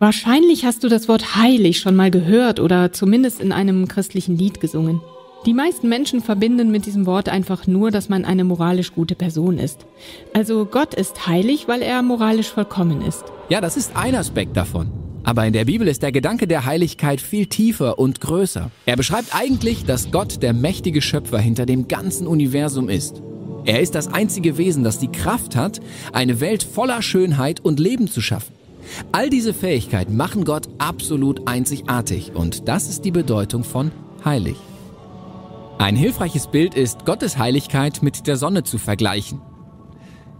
Wahrscheinlich hast du das Wort heilig schon mal gehört oder zumindest in einem christlichen Lied gesungen. Die meisten Menschen verbinden mit diesem Wort einfach nur, dass man eine moralisch gute Person ist. Also Gott ist heilig, weil er moralisch vollkommen ist. Ja, das ist ein Aspekt davon. Aber in der Bibel ist der Gedanke der Heiligkeit viel tiefer und größer. Er beschreibt eigentlich, dass Gott der mächtige Schöpfer hinter dem ganzen Universum ist. Er ist das einzige Wesen, das die Kraft hat, eine Welt voller Schönheit und Leben zu schaffen. All diese Fähigkeiten machen Gott absolut einzigartig und das ist die Bedeutung von heilig. Ein hilfreiches Bild ist, Gottes Heiligkeit mit der Sonne zu vergleichen.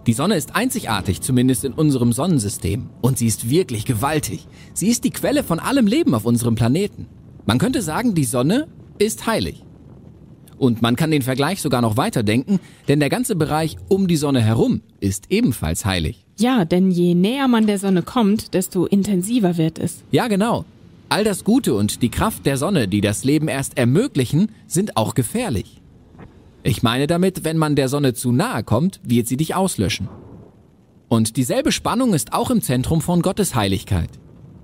Die Sonne ist einzigartig, zumindest in unserem Sonnensystem, und sie ist wirklich gewaltig. Sie ist die Quelle von allem Leben auf unserem Planeten. Man könnte sagen, die Sonne ist heilig. Und man kann den Vergleich sogar noch weiterdenken, denn der ganze Bereich um die Sonne herum ist ebenfalls heilig. Ja, denn je näher man der Sonne kommt, desto intensiver wird es. Ja, genau. All das Gute und die Kraft der Sonne, die das Leben erst ermöglichen, sind auch gefährlich. Ich meine damit, wenn man der Sonne zu nahe kommt, wird sie dich auslöschen. Und dieselbe Spannung ist auch im Zentrum von Gottes Heiligkeit.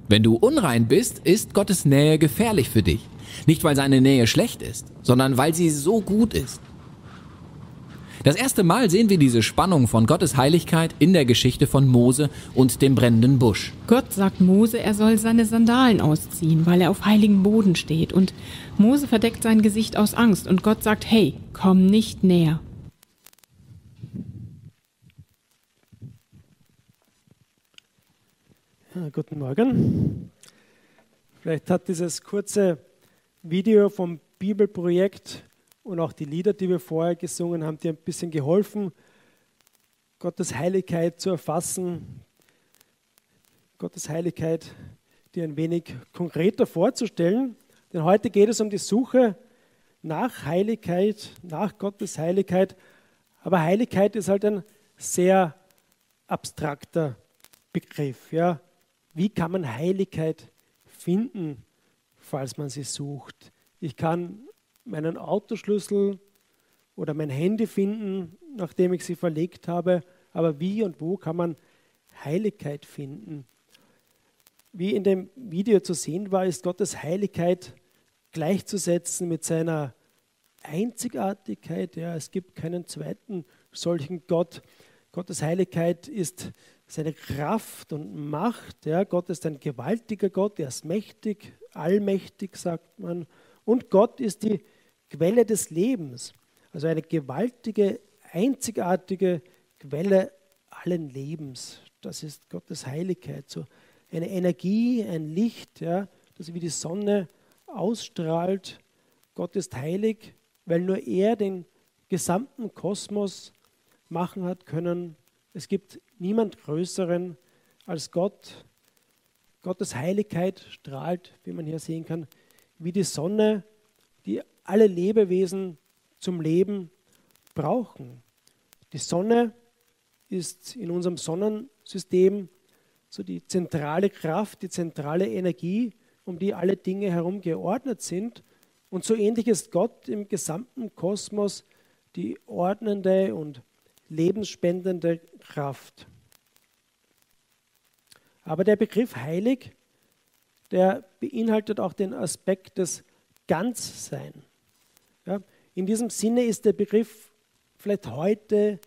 Wenn du unrein bist, ist Gottes Nähe gefährlich für dich. Nicht weil seine Nähe schlecht ist, sondern weil sie so gut ist. Das erste Mal sehen wir diese Spannung von Gottes Heiligkeit in der Geschichte von Mose und dem brennenden Busch. Gott sagt Mose, er soll seine Sandalen ausziehen, weil er auf heiligen Boden steht. Und Mose verdeckt sein Gesicht aus Angst und Gott sagt, hey, komm nicht näher. Ja, guten Morgen. Vielleicht hat dieses kurze Video vom Bibelprojekt und auch die Lieder, die wir vorher gesungen haben, dir ein bisschen geholfen, Gottes Heiligkeit zu erfassen, Gottes Heiligkeit dir ein wenig konkreter vorzustellen. Denn heute geht es um die Suche nach Heiligkeit, nach Gottes Heiligkeit. Aber Heiligkeit ist halt ein sehr abstrakter Begriff. Ja? Wie kann man Heiligkeit finden, falls man sie sucht? Ich kann meinen Autoschlüssel oder mein Handy finden, nachdem ich sie verlegt habe. Aber wie und wo kann man Heiligkeit finden? Wie in dem Video zu sehen war, ist Gottes Heiligkeit gleichzusetzen mit seiner Einzigartigkeit. Ja, es gibt keinen zweiten solchen Gott. Gottes Heiligkeit ist seine Kraft und Macht. Ja, Gott ist ein gewaltiger Gott, er ist mächtig, allmächtig, sagt man. Und Gott ist die Quelle des Lebens. Also eine gewaltige, einzigartige Quelle allen Lebens. Das ist Gottes Heiligkeit. So eine Energie, ein Licht, ja, das wie die Sonne ausstrahlt. Gott ist heilig, weil nur er den gesamten Kosmos machen hat können. Es gibt niemand Größeren als Gott. Gottes Heiligkeit strahlt, wie man hier sehen kann, wie die Sonne, die alle Lebewesen zum Leben brauchen. Die Sonne ist in unserem Sonnensystem so die zentrale Kraft, die zentrale Energie, um die alle Dinge herum geordnet sind. Und so ähnlich ist Gott im gesamten Kosmos die ordnende und lebensspendende Kraft. Aber der Begriff heilig, der beinhaltet auch den Aspekt des Ganzsein. Ja, in diesem Sinne ist der Begriff vielleicht heute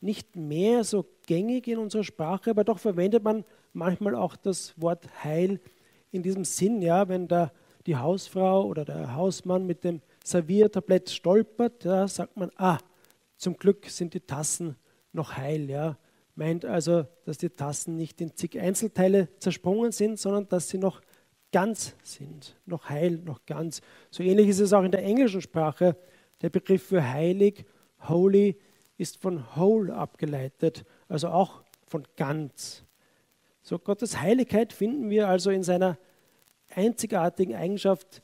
nicht mehr so gängig in unserer Sprache, aber doch verwendet man manchmal auch das Wort Heil in diesem Sinn, ja, wenn da die Hausfrau oder der Hausmann mit dem Serviertablett stolpert, ja, sagt man, ah, zum Glück sind die Tassen noch heil, ja. Meint also, dass die Tassen nicht in zig Einzelteile zersprungen sind, sondern dass sie noch ganz sind, noch heil, noch ganz. So ähnlich ist es auch in der englischen Sprache. Der Begriff für heilig, holy, ist von whole abgeleitet, also auch von ganz. So Gottes Heiligkeit finden wir also in seiner einzigartigen Eigenschaft,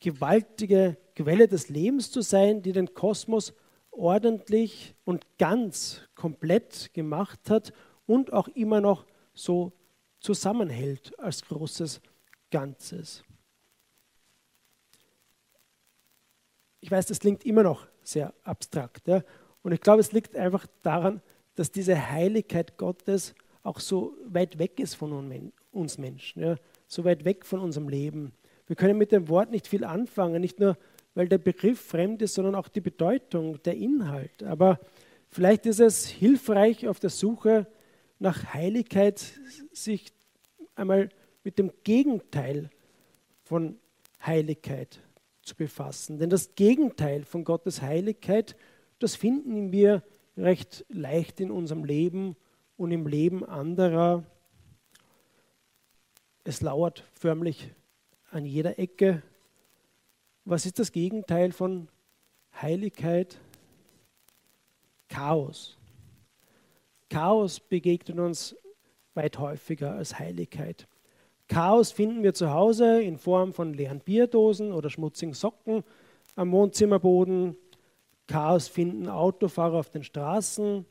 gewaltige Quelle des Lebens zu sein, die den Kosmos ordentlich und ganz komplett gemacht hat und auch immer noch so zusammenhält als großes Ganzes. Ich weiß, das klingt immer noch sehr abstrakt. Ja? Und ich glaube, es liegt einfach daran, dass diese Heiligkeit Gottes auch so weit weg ist von uns Menschen, ja, so weit weg von unserem Leben. Wir können mit dem Wort nicht viel anfangen, nicht nur weil der Begriff fremd ist, sondern auch die Bedeutung, der Inhalt. Aber vielleicht ist es hilfreich auf der Suche nach Heiligkeit, sich einmal mit dem Gegenteil von Heiligkeit zu befassen. Denn das Gegenteil von Gottes Heiligkeit, das finden wir recht leicht in unserem Leben und im Leben anderer. Es lauert förmlich an jeder Ecke. Was ist das Gegenteil von Heiligkeit? Chaos. Chaos begegnet uns weit häufiger als Heiligkeit. Chaos finden wir zu Hause in Form von leeren Bierdosen oder schmutzigen Socken am Wohnzimmerboden. Chaos finden Autofahrer auf den Straßen,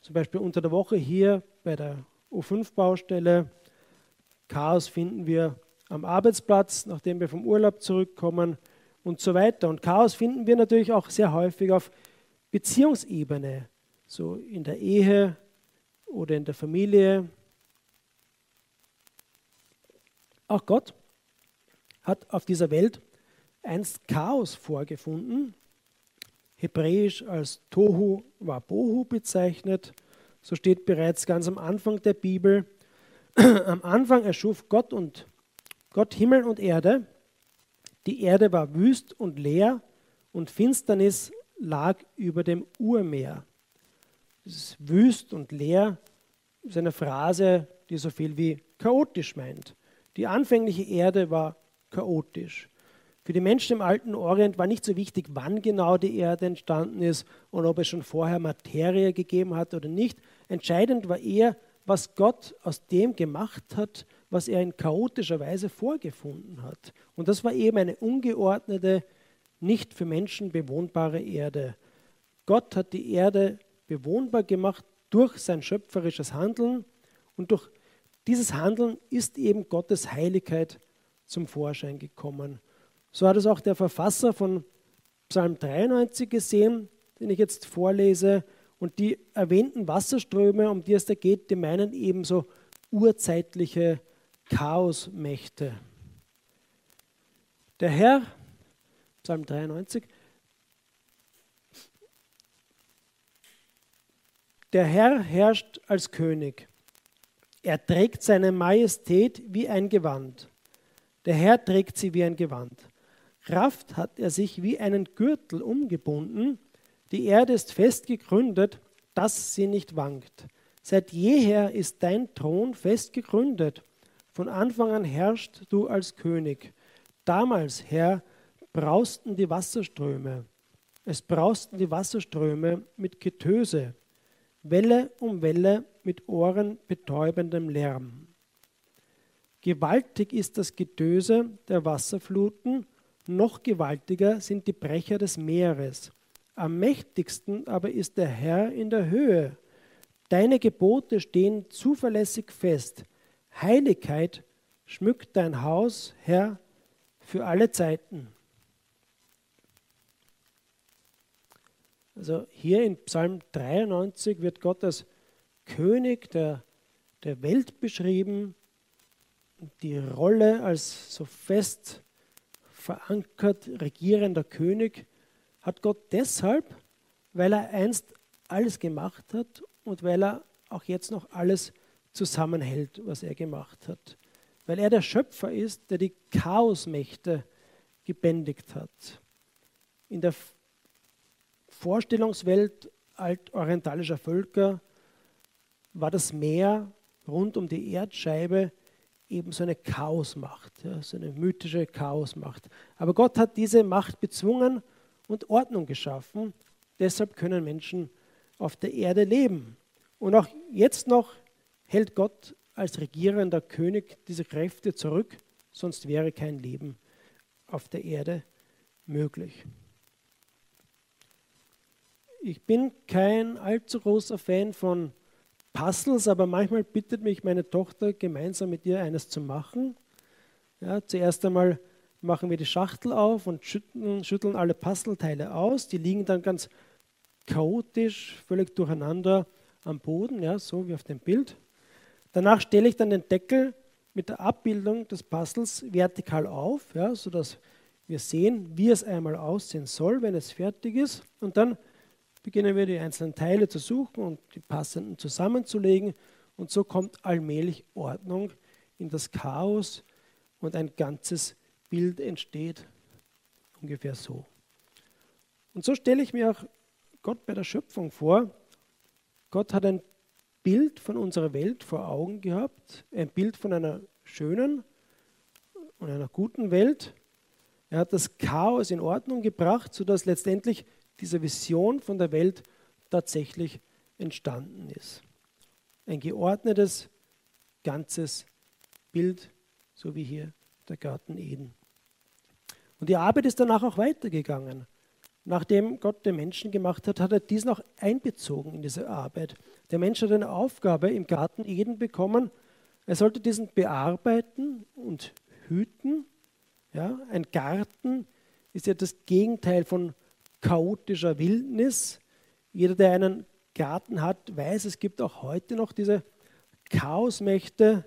zum Beispiel unter der Woche hier bei der U5-Baustelle. Chaos finden wir am Arbeitsplatz, nachdem wir vom Urlaub zurückkommen und so weiter. Und Chaos finden wir natürlich auch sehr häufig auf Beziehungsebene, so in der Ehe oder in der Familie. Auch Gott hat auf dieser Welt einst Chaos vorgefunden, hebräisch als Tohu Wabohu bezeichnet. So steht bereits ganz am Anfang der Bibel. Am Anfang erschuf Gott und Gott Himmel und Erde. Die Erde war wüst und leer und Finsternis lag über dem Urmeer. Ist wüst und leer ist eine Phrase, die so viel wie chaotisch meint. Die anfängliche Erde war chaotisch. Für die Menschen im alten Orient war nicht so wichtig, wann genau die Erde entstanden ist und ob es schon vorher Materie gegeben hat oder nicht. Entscheidend war eher, was Gott aus dem gemacht hat, was er in chaotischer Weise vorgefunden hat. Und das war eben eine ungeordnete, nicht für Menschen bewohnbare Erde. Gott hat die Erde bewohnbar gemacht durch sein schöpferisches Handeln und durch dieses Handeln ist eben Gottes Heiligkeit zum Vorschein gekommen. So hat es auch der Verfasser von Psalm 93 gesehen, den ich jetzt vorlese. Und die erwähnten Wasserströme, um die es da geht, die meinen ebenso urzeitliche Chaosmächte. Der Herr, Psalm 93, der Herr herrscht als König. Er trägt seine Majestät wie ein Gewand. Der Herr trägt sie wie ein Gewand. Kraft hat er sich wie einen Gürtel umgebunden. Die Erde ist fest gegründet, dass sie nicht wankt. Seit jeher ist dein Thron fest gegründet. Von Anfang an herrscht du als König. Damals, Herr, brausten die Wasserströme. Es brausten die Wasserströme mit Getöse, Welle um Welle mit ohrenbetäubendem Lärm. Gewaltig ist das Getöse der Wasserfluten, noch gewaltiger sind die Brecher des Meeres. Am mächtigsten aber ist der Herr in der Höhe. Deine Gebote stehen zuverlässig fest. Heiligkeit schmückt dein Haus, Herr, für alle Zeiten. Also hier in Psalm 93 wird Gott als König der, der Welt beschrieben. Die Rolle als so fest verankert regierender König hat Gott deshalb, weil er einst alles gemacht hat und weil er auch jetzt noch alles zusammenhält, was er gemacht hat. Weil er der Schöpfer ist, der die Chaosmächte gebändigt hat. In der Vorstellungswelt altorientalischer Völker war das Meer rund um die Erdscheibe eben so eine Chaosmacht, ja, so eine mythische Chaosmacht. Aber Gott hat diese Macht bezwungen und Ordnung geschaffen. Deshalb können Menschen auf der Erde leben. Und auch jetzt noch hält Gott als regierender König diese Kräfte zurück, sonst wäre kein Leben auf der Erde möglich. Ich bin kein allzu großer Fan von Puzzles, aber manchmal bittet mich meine Tochter, gemeinsam mit ihr eines zu machen. Ja, zuerst einmal machen wir die Schachtel auf und schütteln, schütteln alle Puzzleteile aus. Die liegen dann ganz chaotisch, völlig durcheinander am Boden, ja, so wie auf dem Bild. Danach stelle ich dann den Deckel mit der Abbildung des Puzzles vertikal auf, ja, sodass wir sehen, wie es einmal aussehen soll, wenn es fertig ist. Und dann beginnen wir die einzelnen Teile zu suchen und die passenden zusammenzulegen. Und so kommt allmählich Ordnung in das Chaos und ein ganzes Bild entsteht. Ungefähr so. Und so stelle ich mir auch Gott bei der Schöpfung vor. Gott hat ein Bild von unserer Welt vor Augen gehabt, ein Bild von einer schönen und einer guten Welt. Er hat das Chaos in Ordnung gebracht, sodass letztendlich diese Vision von der Welt tatsächlich entstanden ist. Ein geordnetes, ganzes Bild, so wie hier der Garten Eden. Und die Arbeit ist danach auch weitergegangen. Nachdem Gott den Menschen gemacht hat, hat er dies noch einbezogen in diese Arbeit. Der Mensch hat eine Aufgabe im Garten Eden bekommen. Er sollte diesen bearbeiten und hüten. Ja, ein Garten ist ja das Gegenteil von chaotischer Wildnis. Jeder, der einen Garten hat, weiß, es gibt auch heute noch diese Chaosmächte.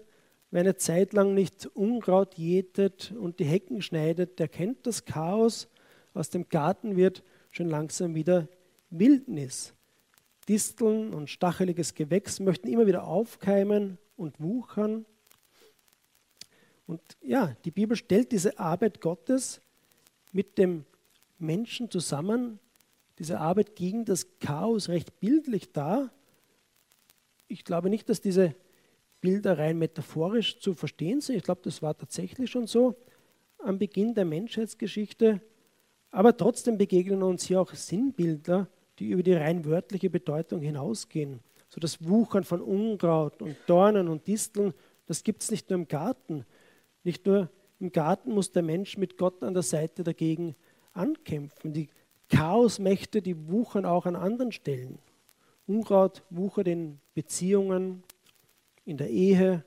Wer eine Zeit lang nicht Unkraut jätet und die Hecken schneidet, der kennt das Chaos. Aus dem Garten wird schon langsam wieder Wildnis. Disteln und stacheliges Gewächs möchten immer wieder aufkeimen und wuchern. Und ja, die Bibel stellt diese Arbeit Gottes mit dem Menschen zusammen, diese Arbeit gegen das Chaos recht bildlich dar. Ich glaube nicht, dass diese Bilder rein metaphorisch zu verstehen sind. Ich glaube, das war tatsächlich schon so am Beginn der Menschheitsgeschichte. Aber trotzdem begegnen uns hier auch Sinnbilder, die über die rein wörtliche Bedeutung hinausgehen. So das Wuchern von Unkraut und Dornen und Disteln, das gibt es nicht nur im Garten. Nicht nur im Garten muss der Mensch mit Gott an der Seite dagegen ankämpfen. Die Chaosmächte, die wuchern auch an anderen Stellen. Unkraut wuchert in Beziehungen, in der Ehe.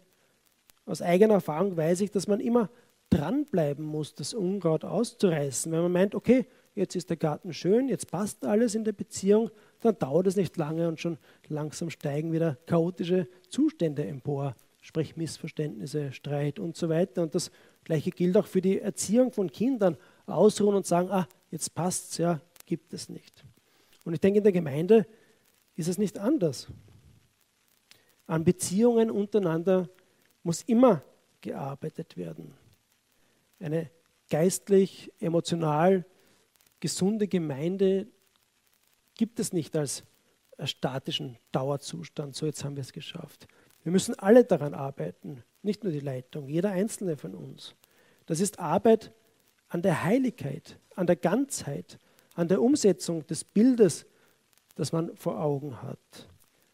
Aus eigener Erfahrung weiß ich, dass man immer dranbleiben muss, das Unkraut auszureißen. Wenn man meint, okay, jetzt ist der Garten schön, jetzt passt alles in der Beziehung, dann dauert es nicht lange und schon langsam steigen wieder chaotische Zustände empor, sprich Missverständnisse, Streit und so weiter. Und das Gleiche gilt auch für die Erziehung von Kindern ausruhen und sagen, ah, jetzt passt es, ja, gibt es nicht. Und ich denke, in der Gemeinde ist es nicht anders. An Beziehungen untereinander muss immer gearbeitet werden. Eine geistlich, emotional gesunde Gemeinde gibt es nicht als, als statischen Dauerzustand. So, jetzt haben wir es geschafft. Wir müssen alle daran arbeiten, nicht nur die Leitung, jeder einzelne von uns. Das ist Arbeit an der Heiligkeit, an der Ganzheit, an der Umsetzung des Bildes, das man vor Augen hat.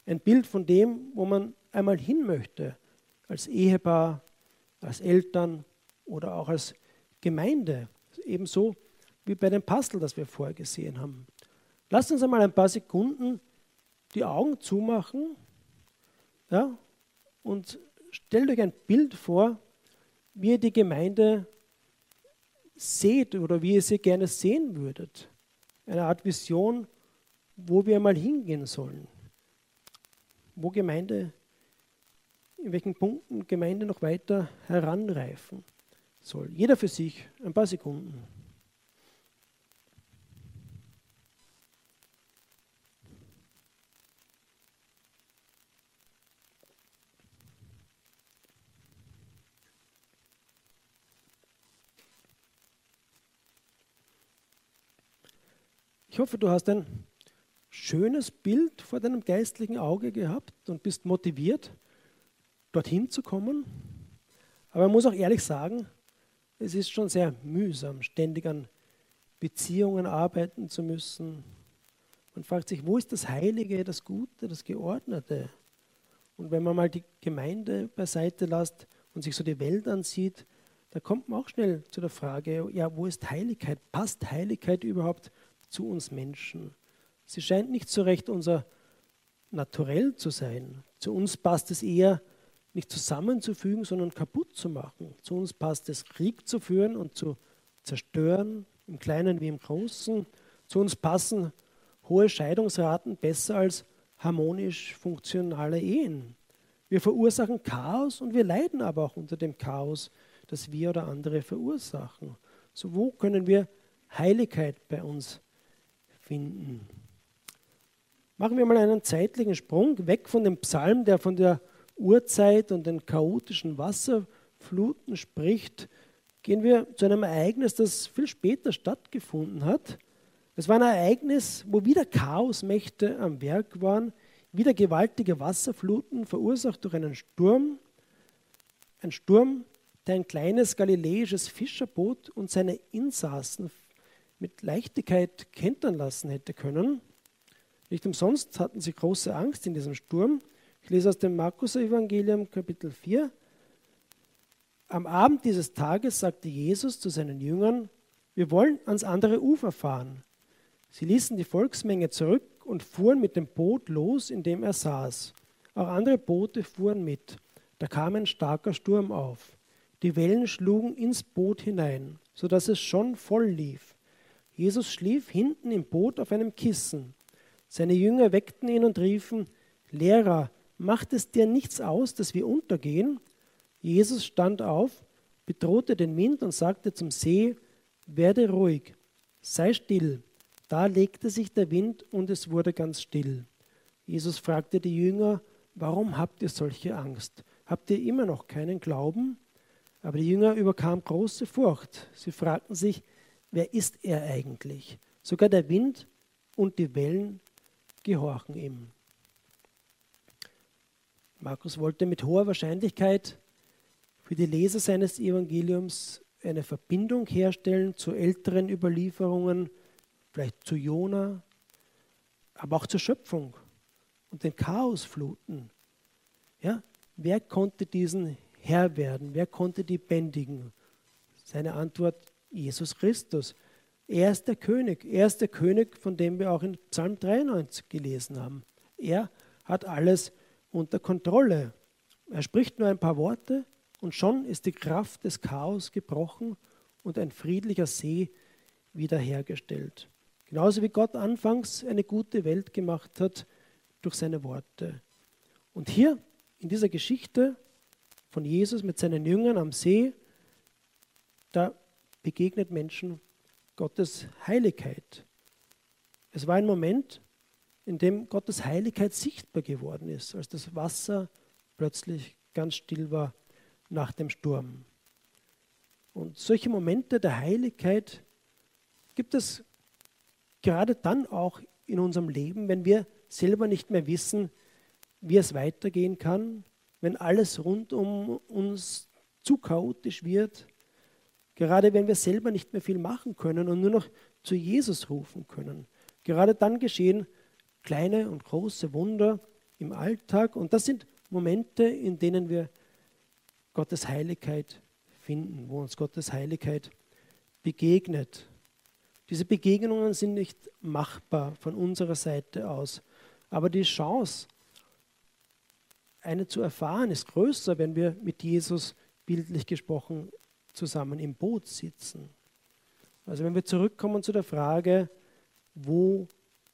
Ein Bild von dem, wo man einmal hin möchte, als Ehepaar, als Eltern oder auch als Gemeinde. Ebenso wie bei dem Pastel, das wir vorher gesehen haben. Lasst uns einmal ein paar Sekunden die Augen zumachen ja, und stellt euch ein Bild vor, wie ihr die Gemeinde seht oder wie ihr sie gerne sehen würdet. Eine Art Vision, wo wir mal hingehen sollen. Wo Gemeinde, in welchen Punkten Gemeinde noch weiter heranreifen soll. Jeder für sich, ein paar Sekunden. Ich hoffe, du hast ein schönes Bild vor deinem geistlichen Auge gehabt und bist motiviert, dorthin zu kommen. Aber man muss auch ehrlich sagen, es ist schon sehr mühsam, ständig an Beziehungen arbeiten zu müssen. Man fragt sich, wo ist das Heilige, das Gute, das Geordnete? Und wenn man mal die Gemeinde beiseite lässt und sich so die Welt ansieht, da kommt man auch schnell zu der Frage, ja, wo ist Heiligkeit? Passt Heiligkeit überhaupt zu uns Menschen. Sie scheint nicht so recht unser Naturell zu sein. Zu uns passt es eher, nicht zusammenzufügen, sondern kaputt zu machen. Zu uns passt es, Krieg zu führen und zu zerstören, im Kleinen wie im Großen. Zu uns passen hohe Scheidungsraten besser als harmonisch funktionale Ehen. Wir verursachen Chaos und wir leiden aber auch unter dem Chaos, das wir oder andere verursachen. So wo können wir Heiligkeit bei uns finden? Machen wir mal einen zeitlichen Sprung weg von dem Psalm, der von der Urzeit und den chaotischen Wasserfluten spricht, gehen wir zu einem Ereignis, das viel später stattgefunden hat. Es war ein Ereignis, wo wieder Chaosmächte am Werk waren, wieder gewaltige Wasserfluten verursacht durch einen Sturm. Ein Sturm, der ein kleines galiläisches Fischerboot und seine Insassen mit Leichtigkeit kentern lassen hätte können. Nicht umsonst hatten sie große Angst in diesem Sturm. Ich lese aus dem Markus-Evangelium, Kapitel 4. Am Abend dieses Tages sagte Jesus zu seinen Jüngern: Wir wollen ans andere Ufer fahren. Sie ließen die Volksmenge zurück und fuhren mit dem Boot los, in dem er saß. Auch andere Boote fuhren mit. Da kam ein starker Sturm auf. Die Wellen schlugen ins Boot hinein, so dass es schon voll lief. Jesus schlief hinten im Boot auf einem Kissen. Seine Jünger weckten ihn und riefen, Lehrer, macht es dir nichts aus, dass wir untergehen? Jesus stand auf, bedrohte den Wind und sagte zum See, werde ruhig, sei still. Da legte sich der Wind und es wurde ganz still. Jesus fragte die Jünger, warum habt ihr solche Angst? Habt ihr immer noch keinen Glauben? Aber die Jünger überkam große Furcht. Sie fragten sich, wer ist er eigentlich? Sogar der Wind und die Wellen gehorchen ihm. Markus wollte mit hoher Wahrscheinlichkeit für die Leser seines Evangeliums eine Verbindung herstellen zu älteren Überlieferungen, vielleicht zu Jona, aber auch zur Schöpfung und den Chaosfluten. Ja, wer konnte diesen Herr werden? Wer konnte die bändigen? Seine Antwort, Jesus Christus. Er ist der König. Er ist der König, von dem wir auch in Psalm 93 gelesen haben. Er hat alles unter Kontrolle. Er spricht nur ein paar Worte und schon ist die Kraft des Chaos gebrochen und ein friedlicher See wiederhergestellt. Genauso wie Gott anfangs eine gute Welt gemacht hat durch seine Worte. Und hier in dieser Geschichte von Jesus mit seinen Jüngern am See, da begegnet Menschen Gottes Heiligkeit. Es war ein Moment, in dem Gottes Heiligkeit sichtbar geworden ist, als das Wasser plötzlich ganz still war nach dem Sturm. Und solche Momente der Heiligkeit gibt es gerade dann auch in unserem Leben, wenn wir selber nicht mehr wissen, wie es weitergehen kann, wenn alles rund um uns zu chaotisch wird, Gerade wenn wir selber nicht mehr viel machen können und nur noch zu Jesus rufen können. Gerade dann geschehen kleine und große Wunder im Alltag. Und das sind Momente, in denen wir Gottes Heiligkeit finden, wo uns Gottes Heiligkeit begegnet. Diese Begegnungen sind nicht machbar von unserer Seite aus, aber die Chance, eine zu erfahren, ist größer, wenn wir mit Jesus bildlich gesprochen zusammen im Boot sitzen. Also wenn wir zurückkommen zu der Frage, wo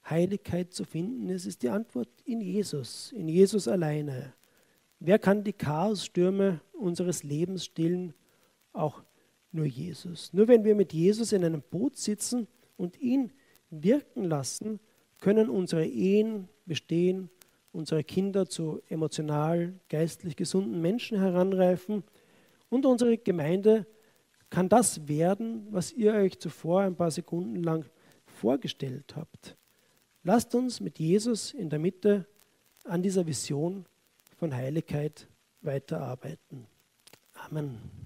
Heiligkeit zu finden ist, ist die Antwort in Jesus, in Jesus alleine. Wer kann die Chaosstürme unseres Lebens stillen? Auch nur Jesus. Nur wenn wir mit Jesus in einem Boot sitzen und ihn wirken lassen, können unsere Ehen bestehen, unsere Kinder zu emotional, geistlich gesunden Menschen heranreifen und unsere Gemeinde kann das werden, was ihr euch zuvor ein paar Sekunden lang vorgestellt habt. Lasst uns mit Jesus in der Mitte an dieser Vision von Heiligkeit weiterarbeiten. Amen.